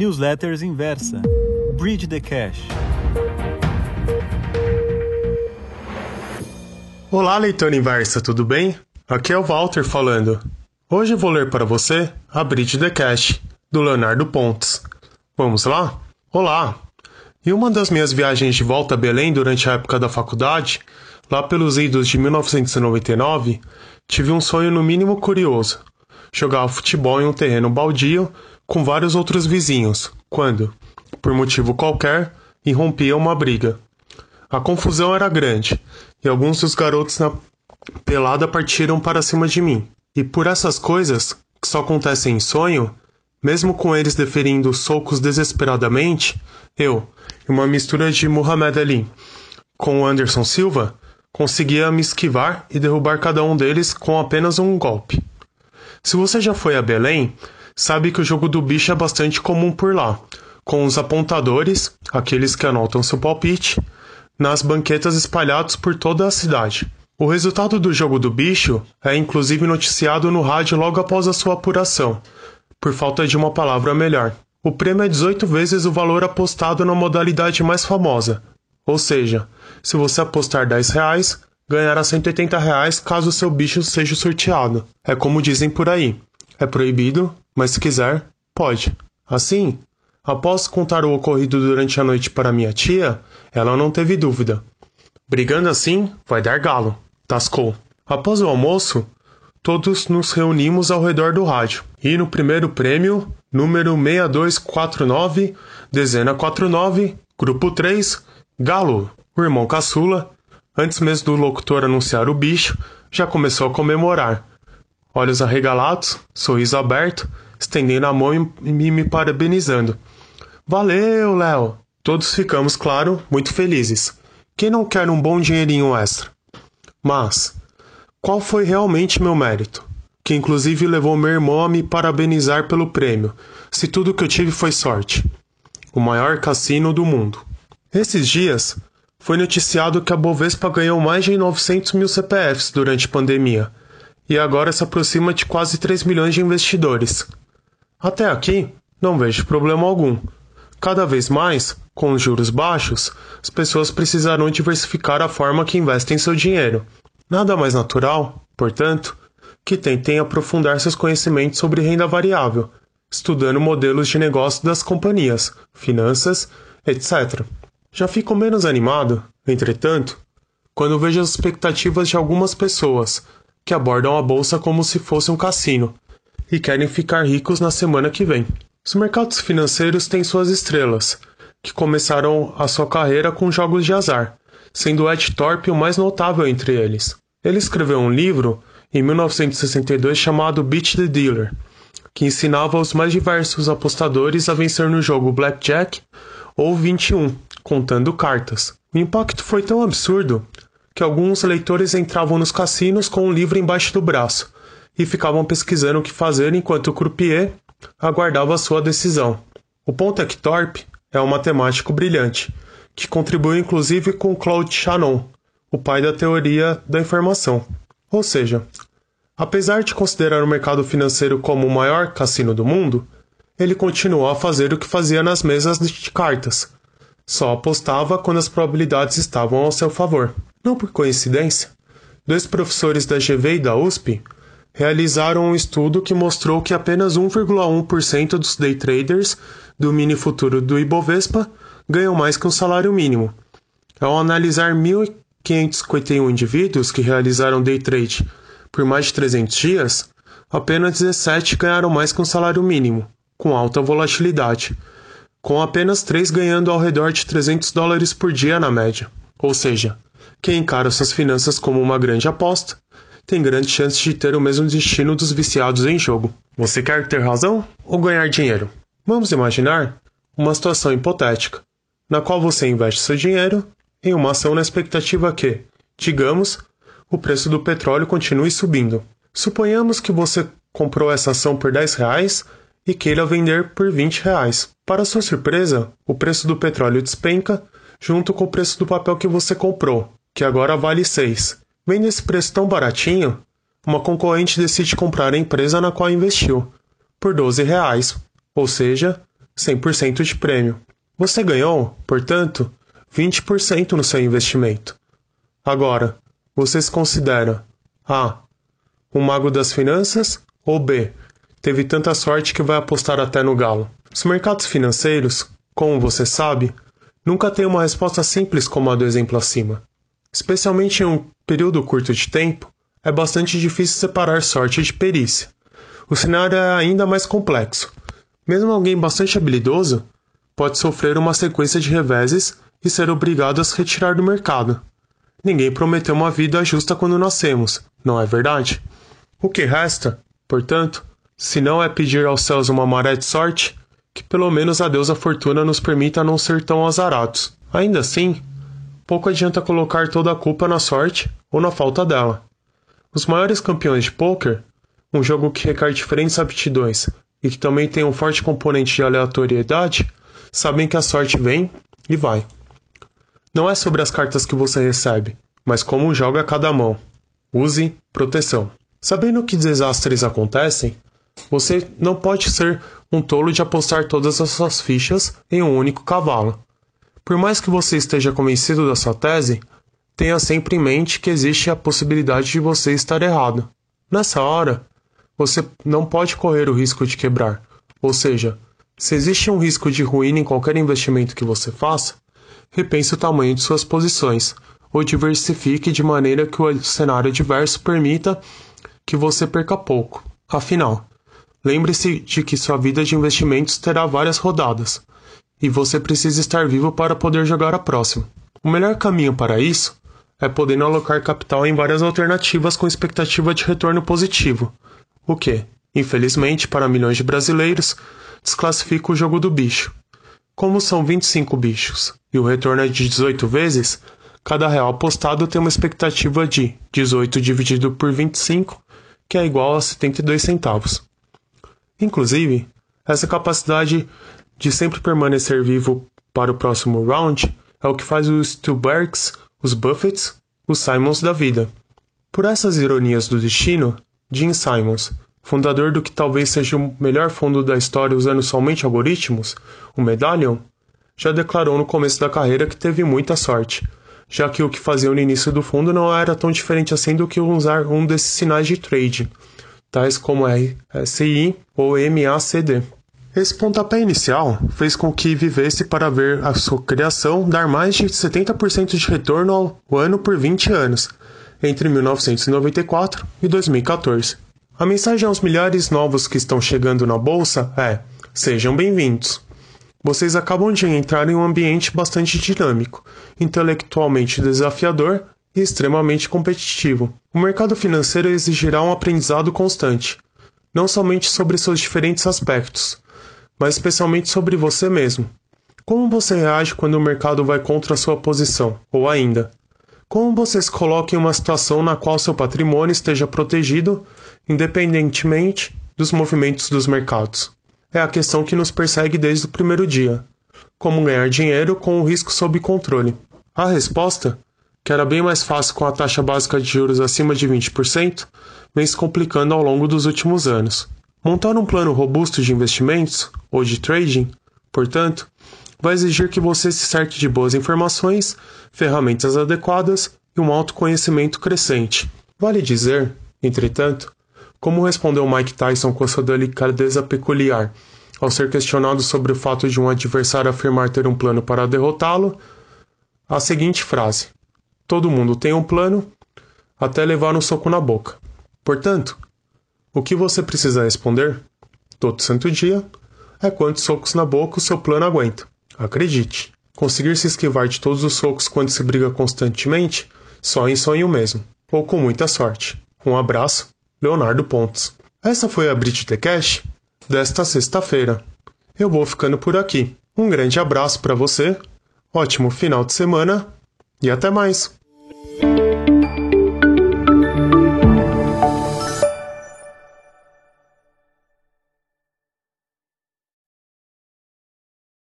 Newsletters Inversa. Bridge the Cash. Olá, leitor inversa, tudo bem? Aqui é o Walter falando. Hoje vou ler para você a Bridge the Cash, do Leonardo Pontes. Vamos lá? Olá! Em uma das minhas viagens de volta a Belém durante a época da faculdade, lá pelos idos de 1999, tive um sonho no mínimo curioso. Jogar futebol em um terreno baldio com vários outros vizinhos, quando, por motivo qualquer, irrompia uma briga. A confusão era grande, e alguns dos garotos na pelada partiram para cima de mim. E por essas coisas, que só acontecem em sonho, mesmo com eles deferindo socos desesperadamente, eu, uma mistura de Muhammad Ali com Anderson Silva, conseguia me esquivar e derrubar cada um deles com apenas um golpe. Se você já foi a Belém, sabe que o jogo do bicho é bastante comum por lá, com os apontadores, aqueles que anotam seu palpite, nas banquetas espalhados por toda a cidade. O resultado do jogo do bicho é inclusive noticiado no rádio logo após a sua apuração, por falta de uma palavra melhor. O prêmio é 18 vezes o valor apostado na modalidade mais famosa, ou seja, se você apostar 10 reais, ganhará 180 reais caso seu bicho seja sorteado. É como dizem por aí. É proibido, mas se quiser, pode. Assim, após contar o ocorrido durante a noite para minha tia, ela não teve dúvida. Brigando assim, vai dar galo tascou. Após o almoço, todos nos reunimos ao redor do rádio. E no primeiro prêmio, número 6249, dezena 49, grupo 3, Galo, o irmão caçula, antes mesmo do locutor anunciar o bicho, já começou a comemorar. Olhos arregalados, sorriso aberto, estendendo a mão e me parabenizando. Valeu, Léo! Todos ficamos, claro, muito felizes. Quem não quer um bom dinheirinho extra? Mas, qual foi realmente meu mérito? Que inclusive levou meu irmão a me parabenizar pelo prêmio, se tudo que eu tive foi sorte. O maior cassino do mundo. Esses dias, foi noticiado que a Bovespa ganhou mais de 900 mil CPFs durante a pandemia, e agora se aproxima de quase 3 milhões de investidores. Até aqui, não vejo problema algum. Cada vez mais, com os juros baixos, as pessoas precisarão diversificar a forma que investem seu dinheiro. Nada mais natural, portanto, que tentem aprofundar seus conhecimentos sobre renda variável, estudando modelos de negócio das companhias, finanças, etc. Já fico menos animado, entretanto, quando vejo as expectativas de algumas pessoas que abordam a bolsa como se fosse um cassino e querem ficar ricos na semana que vem. Os mercados financeiros têm suas estrelas, que começaram a sua carreira com jogos de azar, sendo Ed Thorpe o mais notável entre eles. Ele escreveu um livro em 1962 chamado Beat the Dealer, que ensinava os mais diversos apostadores a vencer no jogo Blackjack ou 21, contando cartas. O impacto foi tão absurdo que alguns leitores entravam nos cassinos com um livro embaixo do braço e ficavam pesquisando o que fazer enquanto o croupier aguardava sua decisão. O Thorpe é um matemático brilhante, que contribuiu inclusive com Claude Shannon, o pai da teoria da informação. Ou seja, apesar de considerar o mercado financeiro como o maior cassino do mundo, ele continuou a fazer o que fazia nas mesas de cartas. Só apostava quando as probabilidades estavam ao seu favor. Não por coincidência, dois professores da GV e da USP realizaram um estudo que mostrou que apenas 1,1% dos day traders do mini futuro do Ibovespa ganham mais que um salário mínimo. Ao analisar 1.551 indivíduos que realizaram day trade por mais de 300 dias, apenas 17 ganharam mais que um salário mínimo, com alta volatilidade, com apenas 3 ganhando ao redor de 300 dólares por dia na média. Ou seja, quem encara suas finanças como uma grande aposta tem grandes chances de ter o mesmo destino dos viciados em jogo. Você quer ter razão ou ganhar dinheiro? Vamos imaginar uma situação hipotética, na qual você investe seu dinheiro em uma ação na expectativa que, digamos, o preço do petróleo continue subindo. Suponhamos que você comprou essa ação por 10 reais e queira vender por 20 reais. Para sua surpresa, o preço do petróleo despenca junto com o preço do papel que você comprou, que agora vale 6. Vendo esse preço tão baratinho, uma concorrente decide comprar a empresa na qual investiu, por 12 reais, ou seja, 100% de prêmio. Você ganhou, portanto, 20% no seu investimento. Agora, você se considera A. Um mago das finanças ou B. Teve tanta sorte que vai apostar até no galo. Os mercados financeiros, como você sabe, nunca têm uma resposta simples como a do exemplo acima. Especialmente em um período curto de tempo, é bastante difícil separar sorte de perícia. O cenário é ainda mais complexo. Mesmo alguém bastante habilidoso pode sofrer uma sequência de reveses e ser obrigado a se retirar do mercado. Ninguém prometeu uma vida justa quando nascemos, não é verdade? O que resta, portanto, se não é pedir aos céus uma maré de sorte, que pelo menos a deusa fortuna nos permita não ser tão azarados. Ainda assim, pouco adianta colocar toda a culpa na sorte ou na falta dela. Os maiores campeões de poker, um jogo que requer diferentes aptidões e que também tem um forte componente de aleatoriedade, sabem que a sorte vem e vai. Não é sobre as cartas que você recebe, mas como joga cada mão. Use proteção. Sabendo que desastres acontecem, você não pode ser um tolo de apostar todas as suas fichas em um único cavalo. Por mais que você esteja convencido da sua tese, tenha sempre em mente que existe a possibilidade de você estar errado. Nessa hora, você não pode correr o risco de quebrar. Ou seja, se existe um risco de ruína em qualquer investimento que você faça, repense o tamanho de suas posições ou diversifique de maneira que o cenário adverso permita que você perca pouco. Afinal, lembre-se de que sua vida de investimentos terá várias rodadas e você precisa estar vivo para poder jogar a próxima. O melhor caminho para isso é podendo alocar capital em várias alternativas com expectativa de retorno positivo, o que, infelizmente para milhões de brasileiros, desclassifica o jogo do bicho. Como são 25 bichos e o retorno é de 18 vezes, cada real apostado tem uma expectativa de 18 dividido por 25, que é igual a 72 centavos. Inclusive, essa capacidade de sempre permanecer vivo para o próximo round é o que faz os Stubergs os Buffets, os Simons da vida. Por essas ironias do destino, Jim Simons, fundador do que talvez seja o melhor fundo da história usando somente algoritmos, o Medallion, já declarou no começo da carreira que teve muita sorte, já que o que fazia no início do fundo não era tão diferente assim do que usar um desses sinais de trade, tais como RSI ou MACD. Esse pontapé inicial fez com que vivesse para ver a sua criação dar mais de 70% de retorno ao ano por 20 anos, entre 1994 e 2014. A mensagem aos milhares novos que estão chegando na bolsa é: sejam bem-vindos. Vocês acabam de entrar em um ambiente bastante dinâmico, intelectualmente desafiador e extremamente competitivo. O mercado financeiro exigirá um aprendizado constante, não somente sobre seus diferentes aspectos, mas especialmente sobre você mesmo. Como você reage quando o mercado vai contra a sua posição? Ou ainda, como você se coloca em uma situação na qual seu patrimônio esteja protegido, independentemente dos movimentos dos mercados? É a questão que nos persegue desde o primeiro dia. Como ganhar dinheiro com o risco sob controle? A resposta, que era bem mais fácil com a taxa básica de juros acima de 20%, vem se complicando ao longo dos últimos anos. Montar um plano robusto de investimentos, ou de trading, portanto, vai exigir que você se cerque de boas informações, ferramentas adequadas e um autoconhecimento crescente. Vale dizer, entretanto, como respondeu Mike Tyson com sua delicadeza peculiar ao ser questionado sobre o fato de um adversário afirmar ter um plano para derrotá-lo, a seguinte frase: Todo mundo tem um plano, até levar um soco na boca. Portanto, o que você precisa responder, todo santo dia, é quantos socos na boca o seu plano aguenta. Acredite, conseguir se esquivar de todos os socos quando se briga constantemente, só em sonho mesmo, ou com muita sorte. Um abraço, Leonardo Pontes. Essa foi a Brit The Cash desta sexta-feira. Eu vou ficando por aqui. Um grande abraço para você, ótimo final de semana e até mais! Thank you.